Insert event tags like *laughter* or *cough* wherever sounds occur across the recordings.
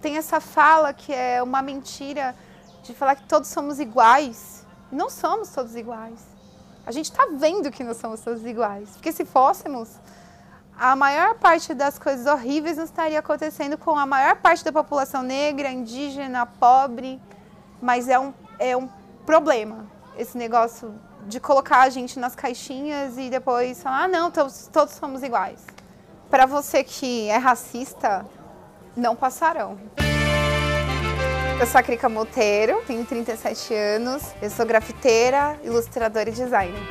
Tem essa fala que é uma mentira de falar que todos somos iguais. Não somos todos iguais. A gente está vendo que não somos todos iguais. Porque se fôssemos, a maior parte das coisas horríveis não estaria acontecendo com a maior parte da população negra, indígena, pobre. Mas é um, é um problema esse negócio de colocar a gente nas caixinhas e depois falar, ah, não, todos, todos somos iguais. Para você que é racista, não passarão. Eu sou a Krika Monteiro, tenho 37 anos, eu sou grafiteira, ilustradora e designer.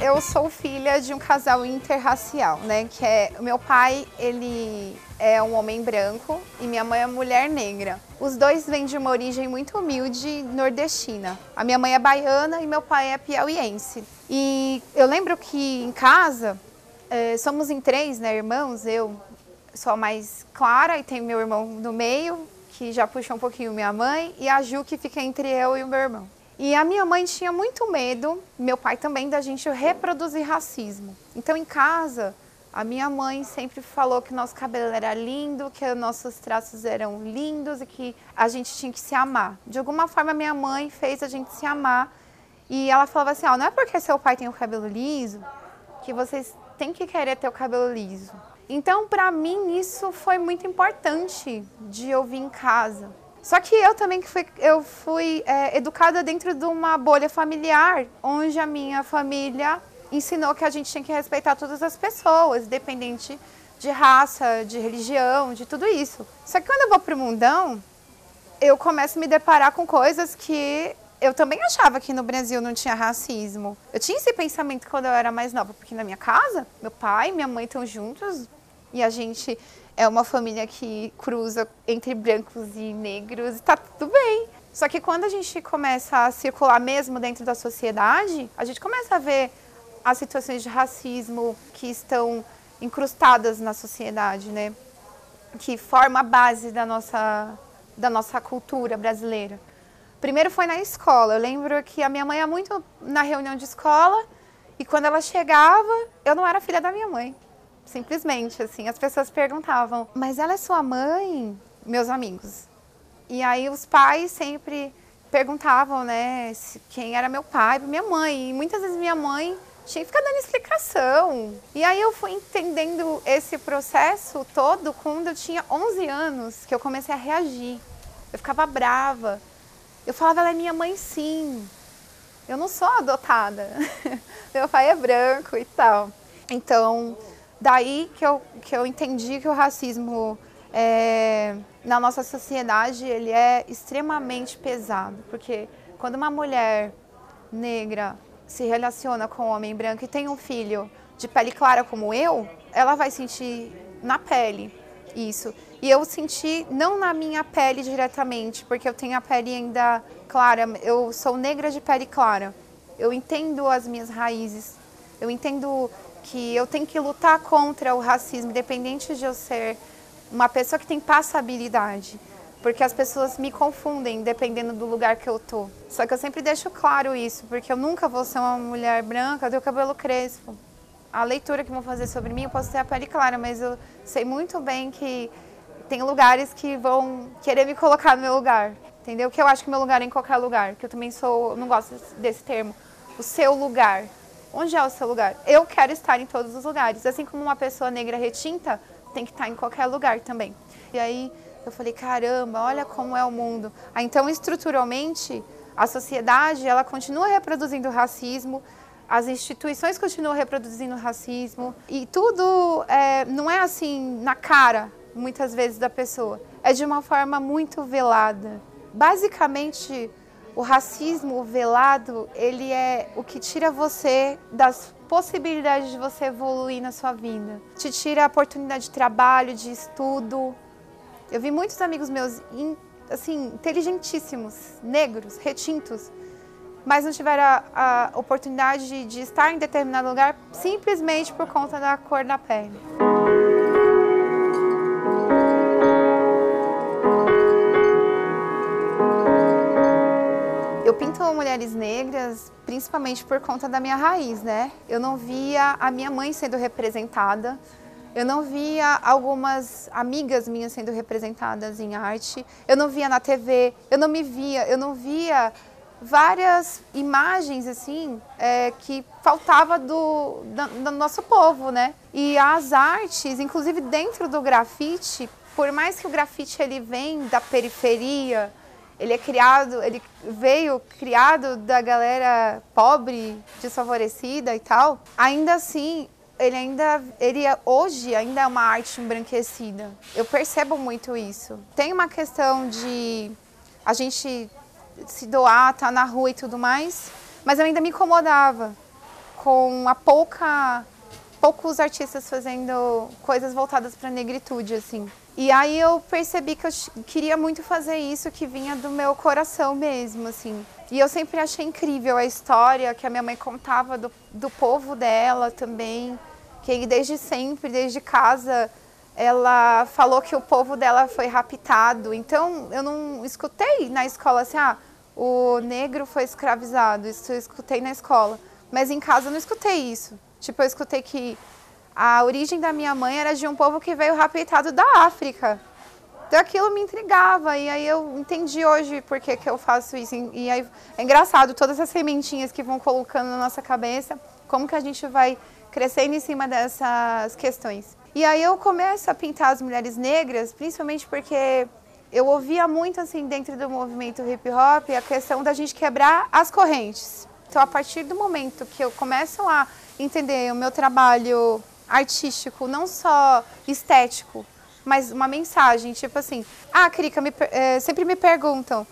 Eu sou filha de um casal interracial, né? Que é o meu pai, ele é um homem branco e minha mãe é mulher negra. Os dois vêm de uma origem muito humilde nordestina. A minha mãe é baiana e meu pai é piauiense. E eu lembro que em casa é, somos em três, né, irmãos? Eu sou a mais clara e tenho meu irmão no meio, que já puxa um pouquinho minha mãe, e a Ju que fica entre eu e o meu irmão. E a minha mãe tinha muito medo, meu pai também, da gente reproduzir racismo. Então, em casa, a minha mãe sempre falou que nosso cabelo era lindo, que nossos traços eram lindos e que a gente tinha que se amar. De alguma forma, minha mãe fez a gente se amar. E ela falava assim: ó, não é porque seu pai tem o cabelo liso que vocês têm que querer ter o cabelo liso. Então, para mim, isso foi muito importante de ouvir em casa. Só que eu também fui, eu fui é, educada dentro de uma bolha familiar, onde a minha família ensinou que a gente tinha que respeitar todas as pessoas, independente de raça, de religião, de tudo isso. Só que quando eu vou pro mundão, eu começo a me deparar com coisas que eu também achava que no Brasil não tinha racismo. Eu tinha esse pensamento quando eu era mais nova, porque na minha casa, meu pai e minha mãe estão juntos e a gente é uma família que cruza entre brancos e negros e tá tudo bem. Só que quando a gente começa a circular mesmo dentro da sociedade, a gente começa a ver as situações de racismo que estão incrustadas na sociedade, né? Que forma a base da nossa, da nossa cultura brasileira. Primeiro foi na escola. Eu lembro que a minha mãe ia muito na reunião de escola e quando ela chegava, eu não era filha da minha mãe. Simplesmente, assim, as pessoas perguntavam, mas ela é sua mãe? Meus amigos. E aí os pais sempre perguntavam, né, quem era meu pai, minha mãe. E muitas vezes minha mãe tinha que ficar dando explicação. E aí eu fui entendendo esse processo todo quando eu tinha 11 anos, que eu comecei a reagir. Eu ficava brava. Eu falava, ela é minha mãe sim. Eu não sou adotada. *laughs* Meu pai é branco e tal. Então, Daí que eu, que eu entendi que o racismo é, na nossa sociedade ele é extremamente pesado, porque quando uma mulher negra se relaciona com um homem branco e tem um filho de pele clara como eu, ela vai sentir na pele isso. E eu senti não na minha pele diretamente, porque eu tenho a pele ainda clara, eu sou negra de pele clara. Eu entendo as minhas raízes, eu entendo que eu tenho que lutar contra o racismo, independente de eu ser uma pessoa que tem passabilidade. Porque as pessoas me confundem dependendo do lugar que eu tô. Só que eu sempre deixo claro isso, porque eu nunca vou ser uma mulher branca, eu cabelo crespo. A leitura que vão fazer sobre mim, eu posso ter a pele clara, mas eu sei muito bem que tem lugares que vão querer me colocar no meu lugar. Entendeu? Que eu acho que meu lugar é em qualquer lugar, que eu também sou, não gosto desse termo, o seu lugar. Onde é o seu lugar? Eu quero estar em todos os lugares. Assim como uma pessoa negra retinta tem que estar em qualquer lugar também. E aí eu falei, caramba, olha como é o mundo. Ah, então, estruturalmente, a sociedade ela continua reproduzindo racismo, as instituições continuam reproduzindo racismo e tudo é, não é assim na cara, muitas vezes, da pessoa. É de uma forma muito velada. Basicamente, o racismo velado, ele é o que tira você das possibilidades de você evoluir na sua vida. Te tira a oportunidade de trabalho, de estudo. Eu vi muitos amigos meus, assim, inteligentíssimos, negros, retintos, mas não tiveram a, a oportunidade de, de estar em determinado lugar simplesmente por conta da cor da pele. Eu pinto mulheres negras principalmente por conta da minha raiz, né? Eu não via a minha mãe sendo representada Eu não via algumas amigas minhas sendo representadas em arte. Eu não via na TV. Eu não me via. Eu não via várias imagens assim é, que faltava do, do, do, nosso povo, né? E as artes, inclusive dentro do grafite, por mais que o grafite ele vem da periferia, ele é criado, ele veio criado da galera pobre, desfavorecida e tal, ainda assim ele ainda, ele é, hoje ainda é uma arte embranquecida. Eu percebo muito isso. Tem uma questão de a gente se doar, tá na rua e tudo mais, mas eu ainda me incomodava com a pouca poucos artistas fazendo coisas voltadas para a negritude assim. E aí eu percebi que eu queria muito fazer isso que vinha do meu coração mesmo, assim. E eu sempre achei incrível a história que a minha mãe contava do, do povo dela também, que desde sempre, desde casa, ela falou que o povo dela foi raptado. Então eu não escutei na escola assim, ah, o negro foi escravizado, isso eu escutei na escola. Mas em casa eu não escutei isso. Tipo, eu escutei que a origem da minha mãe era de um povo que veio raptado da África. Então aquilo me intrigava e aí eu entendi hoje por que, que eu faço isso. E aí é engraçado todas as sementinhas que vão colocando na nossa cabeça, como que a gente vai crescendo em cima dessas questões. E aí eu começo a pintar as mulheres negras, principalmente porque eu ouvia muito assim dentro do movimento hip hop a questão da gente quebrar as correntes. Então a partir do momento que eu começo a entender o meu trabalho artístico, não só estético, mas uma mensagem, tipo assim, ah, Krika, me, é, sempre me perguntam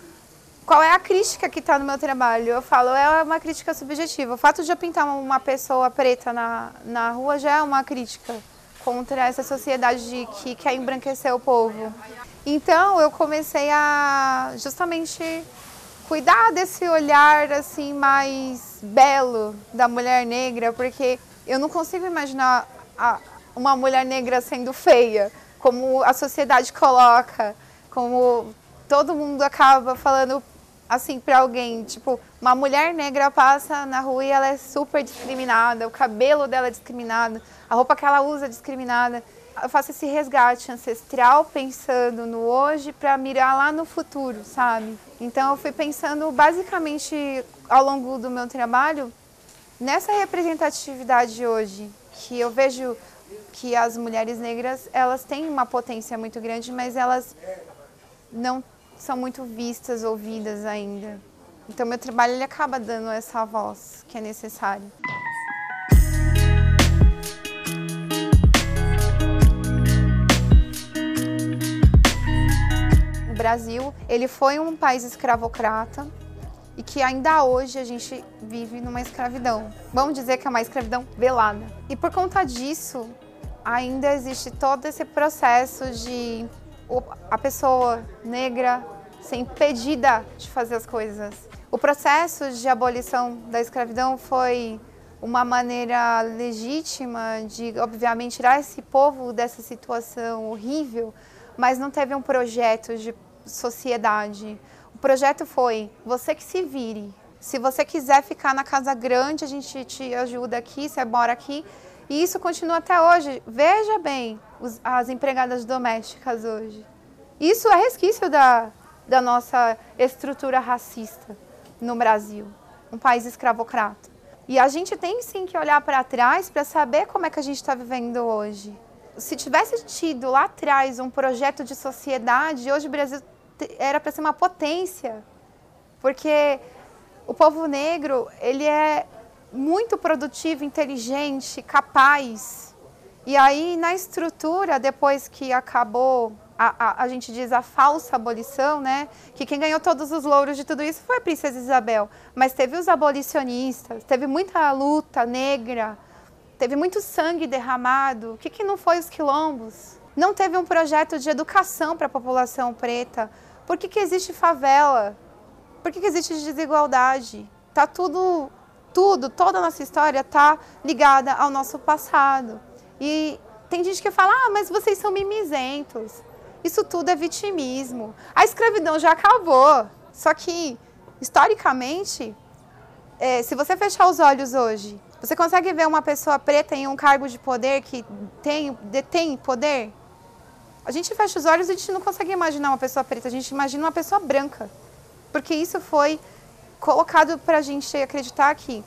qual é a crítica que está no meu trabalho. Eu falo, é uma crítica subjetiva. O fato de eu pintar uma pessoa preta na, na rua já é uma crítica contra essa sociedade de, que quer embranquecer o povo. Então eu comecei a justamente cuidar desse olhar assim mais belo da mulher negra, porque eu não consigo imaginar a, uma mulher negra sendo feia, como a sociedade coloca, como todo mundo acaba falando assim para alguém, tipo, uma mulher negra passa na rua e ela é super discriminada, o cabelo dela é discriminado, a roupa que ela usa é discriminada. Eu faço esse resgate ancestral pensando no hoje para mirar lá no futuro, sabe? Então eu fui pensando basicamente ao longo do meu trabalho nessa representatividade hoje, que eu vejo que as mulheres negras, elas têm uma potência muito grande, mas elas não são muito vistas, ouvidas ainda. Então, meu trabalho ele acaba dando essa voz que é necessária. O Brasil, ele foi um país escravocrata e que ainda hoje a gente vive numa escravidão. Vamos dizer que é uma escravidão velada. E por conta disso, ainda existe todo esse processo de a pessoa negra ser impedida de fazer as coisas. O processo de abolição da escravidão foi uma maneira legítima de, obviamente, tirar esse povo dessa situação horrível, mas não teve um projeto de sociedade. Projeto foi: você que se vire. Se você quiser ficar na casa grande, a gente te ajuda aqui, você mora aqui. E isso continua até hoje. Veja bem os, as empregadas domésticas hoje. Isso é resquício da, da nossa estrutura racista no Brasil, um país escravocrata. E a gente tem sim que olhar para trás para saber como é que a gente está vivendo hoje. Se tivesse tido lá atrás um projeto de sociedade, hoje o Brasil era para ser uma potência, porque o povo negro ele é muito produtivo, inteligente, capaz. E aí, na estrutura, depois que acabou, a, a, a, gente diz a falsa abolição, né? Que quem ganhou todos os louros de tudo isso foi a Princesa Isabel. Mas teve os abolicionistas, teve muita luta negra, teve muito sangue derramado. O que, que não foi os quilombos? Não teve um projeto de educação para a população preta. Por que, que existe favela? Por que, que existe desigualdade? Tá tudo tudo, toda a nossa história está ligada ao nosso passado. E tem gente que fala, ah, mas vocês são mimizentos. Isso tudo é vitimismo. A escravidão já acabou. Só que, historicamente, é, se você fechar os olhos hoje Você consegue ver uma pessoa preta em um cargo de poder que tem, detém poder? A gente fecha os olhos e a gente não consegue imaginar uma pessoa preta, a gente imagina uma pessoa branca. Porque isso foi colocado para a gente acreditar que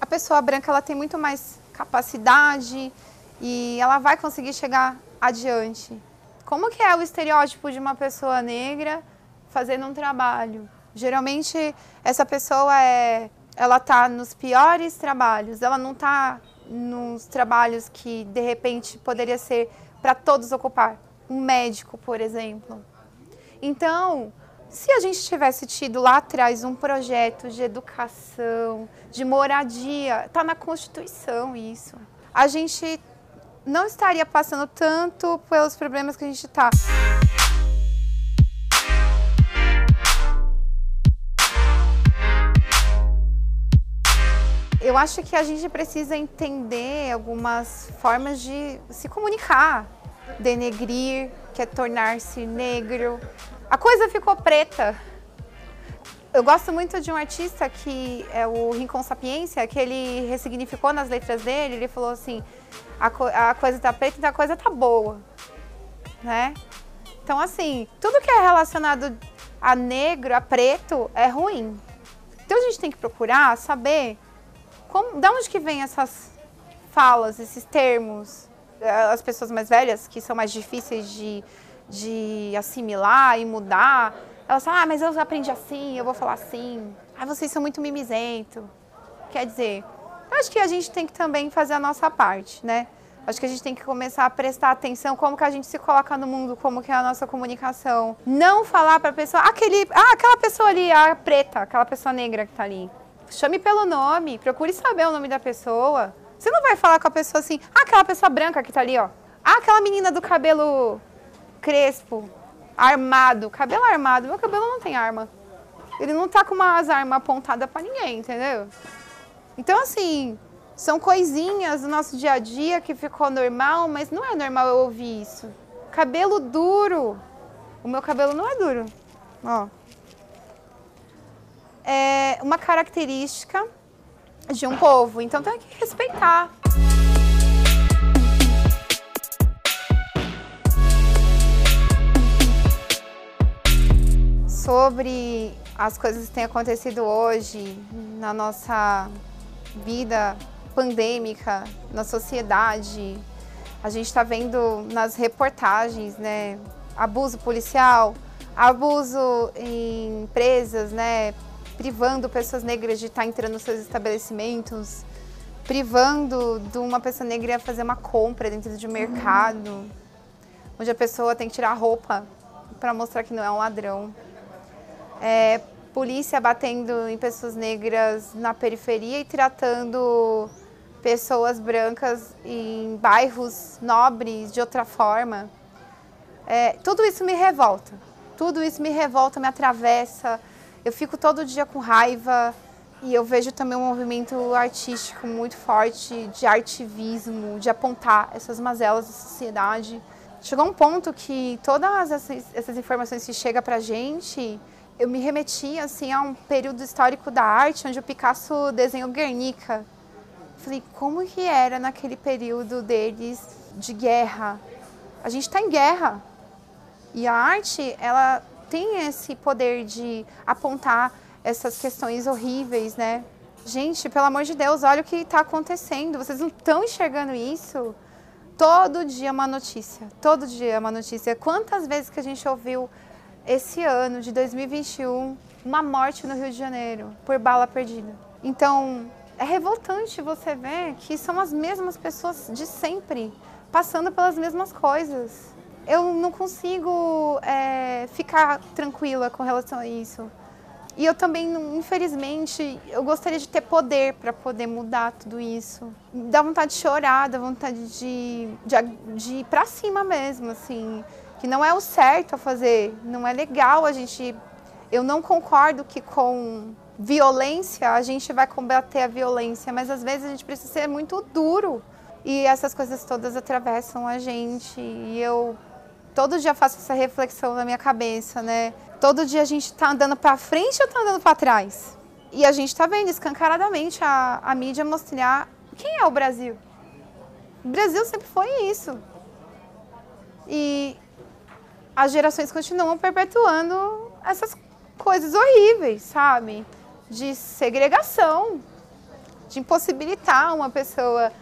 a pessoa branca ela tem muito mais capacidade e ela vai conseguir chegar adiante. Como que é o estereótipo de uma pessoa negra fazendo um trabalho? Geralmente essa pessoa é, ela está nos piores trabalhos, ela não está nos trabalhos que de repente poderia ser para todos ocupar. Um médico, por exemplo. Então, se a gente tivesse tido lá atrás um projeto de educação, de moradia, está na Constituição isso, a gente não estaria passando tanto pelos problemas que a gente está. Eu acho que a gente precisa entender algumas formas de se comunicar. Denegrir, que é tornar-se negro. A coisa ficou preta. Eu gosto muito de um artista que é o Rincon Sapiência, que ele ressignificou nas letras dele, ele falou assim, a, co a coisa tá preta, então a coisa tá boa, né? Então assim, tudo que é relacionado a negro, a preto, é ruim. Então a gente tem que procurar saber como, da onde que vem essas falas, esses termos? Eh, as pessoas mais velhas, que são mais difíceis de, de assimilar e mudar, elas falam, ah, mas eu aprendi assim, eu vou falar assim. Ah, vocês são muito mimizento. Quer dizer, acho que a gente tem que também fazer a nossa parte, né? Acho que a gente tem que começar a prestar atenção como que a gente se coloca no mundo, como que é a nossa comunicação. Não falar para a pessoa, aquele, ah, aquela pessoa ali, a preta, aquela pessoa negra que está ali. Chame pelo nome, procure saber o nome da pessoa. Você não vai falar com a pessoa assim, ah, aquela pessoa branca que tá ali, ó. Ah, aquela menina do cabelo crespo, armado, cabelo armado. Meu cabelo não tem arma. Ele não tá com umas armas apontadas para ninguém, entendeu? Então, assim, são coisinhas do nosso dia a dia que ficou normal, mas não é normal eu ouvir isso. Cabelo duro. O meu cabelo não é duro. Ó é uma característica de um povo, então tem que respeitar. Sobre as coisas que têm acontecido hoje na nossa vida pandêmica, na sociedade, a gente está vendo nas reportagens, né, abuso policial, abuso em empresas, né, privando pessoas negras de estar entrando nos seus estabelecimentos, privando de uma pessoa negra fazer uma compra dentro de um mercado, onde a pessoa tem que tirar a roupa para mostrar que não é um ladrão. É, polícia batendo em pessoas negras na periferia e tratando pessoas brancas em bairros nobres de outra forma. É, tudo isso me revolta. Tudo isso me revolta, me atravessa, eu fico todo dia com raiva e eu vejo também um movimento artístico muito forte de artivismo, de apontar essas mazelas da sociedade. Chegou um ponto que todas essas, essas informações que chegam pra gente, eu me remeti assim a um período histórico da arte onde o Picasso desenhou Guernica. Falei, como que era naquele período deles de guerra? A gente está em guerra. E a arte, ela tem esse poder de apontar essas questões horríveis, né? Gente, pelo amor de Deus, olha o que está acontecendo. Vocês não estão enxergando isso? Todo dia é uma notícia. Todo dia é uma notícia. Quantas vezes que a gente ouviu esse ano de 2021 uma morte no Rio de Janeiro por bala perdida? Então, é revoltante você ver que são as mesmas pessoas de sempre passando pelas mesmas coisas eu não consigo é, ficar tranquila com relação a isso. E eu também, infelizmente, eu gostaria de ter poder para poder mudar tudo isso. Dá vontade de chorar, dá vontade de, de, de ir para cima mesmo, assim. Que não é o certo a fazer, não é legal a gente... Eu não concordo que com violência a gente vai combater a violência, mas às vezes a gente precisa ser muito duro. E essas coisas todas atravessam a gente. E eu todo dia faço essa reflexão na minha cabeça, né? Todo dia a gente está andando para frente ou está andando para trás? E a gente está vendo escancaradamente a, a mídia mostrar quem é o Brasil. O Brasil sempre foi isso. E as gerações continuam perpetuando essas coisas horríveis, sabe? De segregação, de impossibilitar uma pessoa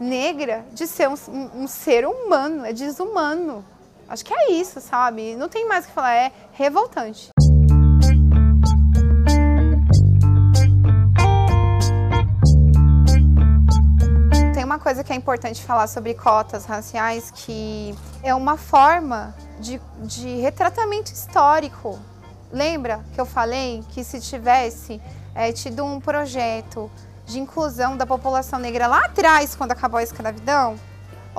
negra de ser um, um, um ser humano, é desumano. Acho que é isso, sabe? Não tem mais o que falar, é revoltante. Tem uma coisa que é importante falar sobre cotas raciais, que é uma forma de, de retratamento histórico. Lembra que eu falei que se tivesse é, tido um projeto de inclusão da população negra lá atrás, quando acabou a escravidão,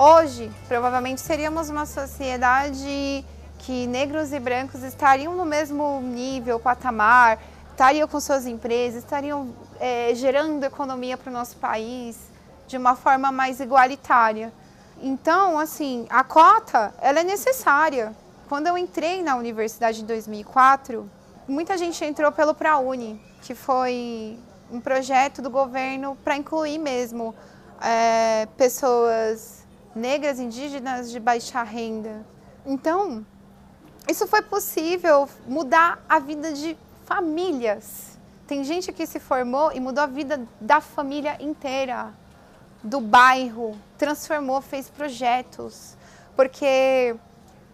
hoje provavelmente seríamos uma sociedade que negros e brancos estariam no mesmo nível, patamar, estariam com suas empresas, estariam é, gerando economia para o nosso país de uma forma mais igualitária. Então, assim, a cota, ela é necessária. Quando eu entrei na universidade em 2004, muita gente entrou pelo ProUni, que foi um projeto do governo para incluir mesmo é, pessoas negras, indígenas de baixa renda. Então, isso foi possível mudar a vida de famílias. Tem gente que se formou e mudou a vida da família inteira, do bairro, transformou, fez projetos, porque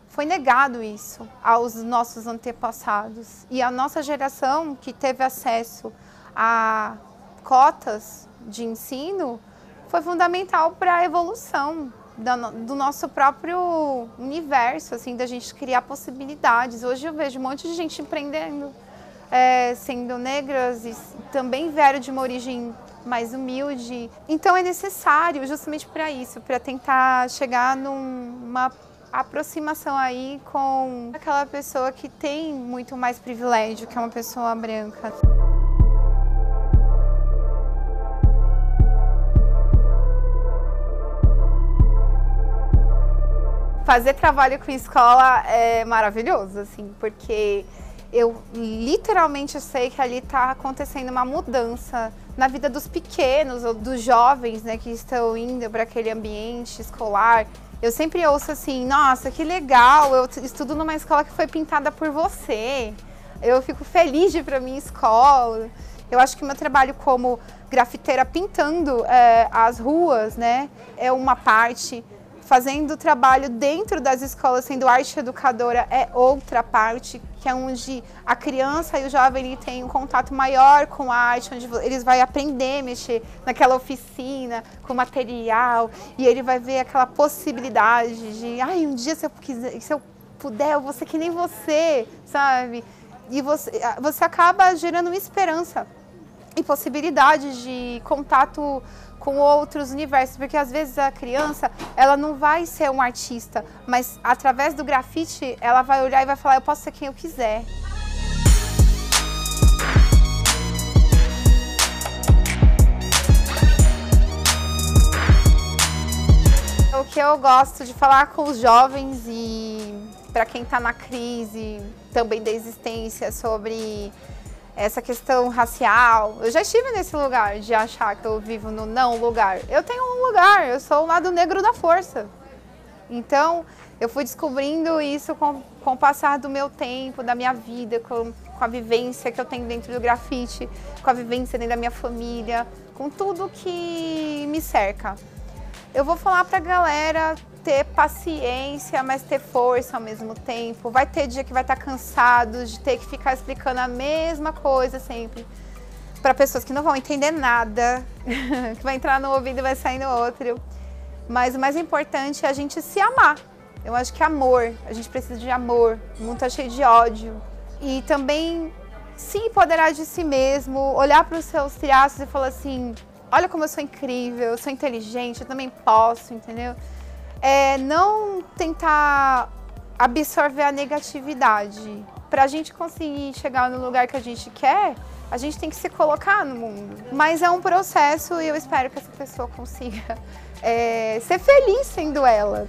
foi negado isso aos nossos antepassados. E a nossa geração que teve acesso a cotas de ensino foi fundamental para a evolução do nosso próprio universo, assim, da gente criar possibilidades. Hoje eu vejo um monte de gente empreendendo, é, sendo negras e também vieram de uma origem mais humilde. Então é necessário justamente para isso, para tentar chegar numa aproximação aí com aquela pessoa que tem muito mais privilégio, que é uma pessoa branca. Fazer trabalho com escola é maravilhoso, assim, porque eu literalmente sei que ali está acontecendo uma mudança na vida dos pequenos ou dos jovens, né, que estão indo para aquele ambiente escolar. Eu sempre ouço assim, nossa, que legal, eu estudo numa escola que foi pintada por você. Eu fico feliz de ir para minha escola. Eu acho que meu trabalho como grafiteira pintando é, as ruas, né, é uma parte fazendo trabalho dentro das escolas, sendo arte educadora, é outra parte, que é onde a criança e o jovem ele tem um contato maior com a arte, onde eles vão aprender a mexer naquela oficina, com material, e ele vai ver aquela possibilidade de, ai, um dia se eu, quiser, se eu puder, eu vou ser que nem você, sabe? E você, você acaba gerando uma esperança e possibilidade de contato com outros universos, porque às vezes a criança, ela não vai ser um artista, mas através do grafite, ela vai olhar e vai falar, eu posso ser quem eu quiser. O que eu gosto de falar com os jovens e para quem está na crise também da existência sobre essa questão racial. Eu já estive nesse lugar de achar que eu vivo no não lugar. Eu tenho um lugar, eu sou o lado negro da força. Então, eu fui descobrindo isso com, com o passar do meu tempo, da minha vida, com, com a vivência que eu tenho dentro do grafite, com a vivência dentro da minha família, com tudo que me cerca. Eu vou falar pra galera ter paciência, mas ter força ao mesmo tempo. Vai ter dia que vai estar cansado de ter que ficar explicando a mesma coisa sempre para pessoas que não vão entender nada, *laughs* que vai entrar no ouvido e vai sair no outro. Mas o mais importante é a gente se amar. Eu acho que amor, a gente precisa de amor. O mundo tá cheio de ódio. E também se empoderar de si mesmo, olhar para os seus traços e falar assim: olha como eu sou incrível, eu sou inteligente, eu também posso, entendeu? É não tentar absorver a negatividade. Para a gente conseguir chegar no lugar que a gente quer, a gente tem que se colocar no mundo. Mas é um processo e eu espero que essa pessoa consiga *laughs* é, ser feliz sendo ela.